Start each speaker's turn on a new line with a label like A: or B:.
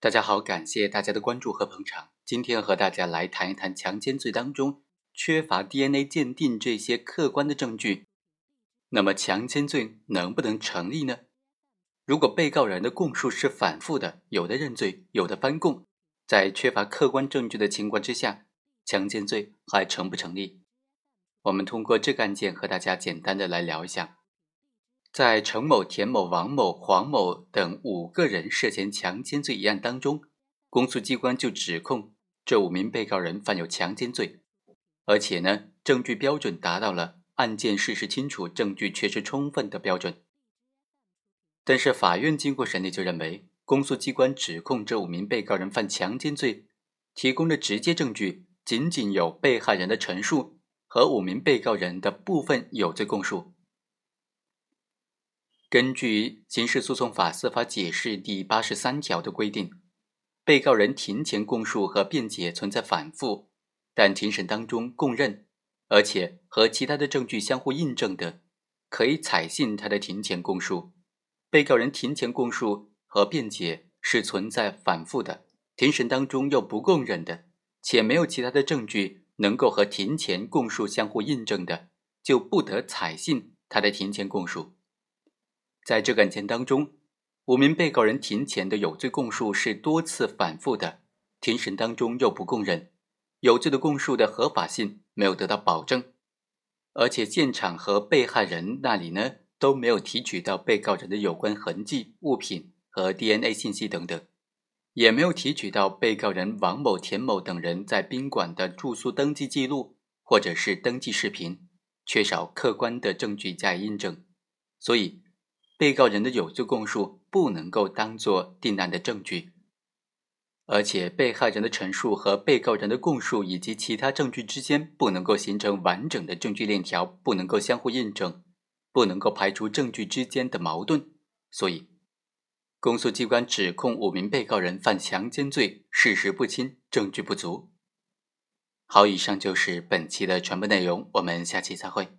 A: 大家好，感谢大家的关注和捧场。今天和大家来谈一谈强奸罪当中缺乏 DNA 鉴定这些客观的证据，那么强奸罪能不能成立呢？如果被告人的供述是反复的，有的认罪，有的翻供，在缺乏客观证据的情况之下，强奸罪还成不成立？我们通过这个案件和大家简单的来聊一下。在程某、田某、王某、黄某等五个人涉嫌强奸罪一案当中，公诉机关就指控这五名被告人犯有强奸罪，而且呢，证据标准达到了案件事实清楚、证据确实充分的标准。但是法院经过审理就认为，公诉机关指控这五名被告人犯强奸罪，提供的直接证据仅仅有被害人的陈述和五名被告人的部分有罪供述。根据《刑事诉讼法司法解释》第八十三条的规定，被告人庭前供述和辩解存在反复，但庭审当中供认，而且和其他的证据相互印证的，可以采信他的庭前供述。被告人庭前供述和辩解是存在反复的，庭审当中又不供认的，且没有其他的证据能够和庭前供述相互印证的，就不得采信他的庭前供述。在这个案件当中，五名被告人庭前的有罪供述是多次反复的，庭审当中又不供认，有罪的供述的合法性没有得到保证，而且现场和被害人那里呢都没有提取到被告人的有关痕迹、物品和 DNA 信息等等，也没有提取到被告人王某、田某等人在宾馆的住宿登记记录或者是登记视频，缺少客观的证据加以印证，所以。被告人的有罪供述不能够当作定案的证据，而且被害人的陈述和被告人的供述以及其他证据之间不能够形成完整的证据链条，不能够相互印证，不能够排除证据之间的矛盾，所以，公诉机关指控五名被告人犯强奸罪，事实不清，证据不足。好，以上就是本期的全部内容，我们下期再会。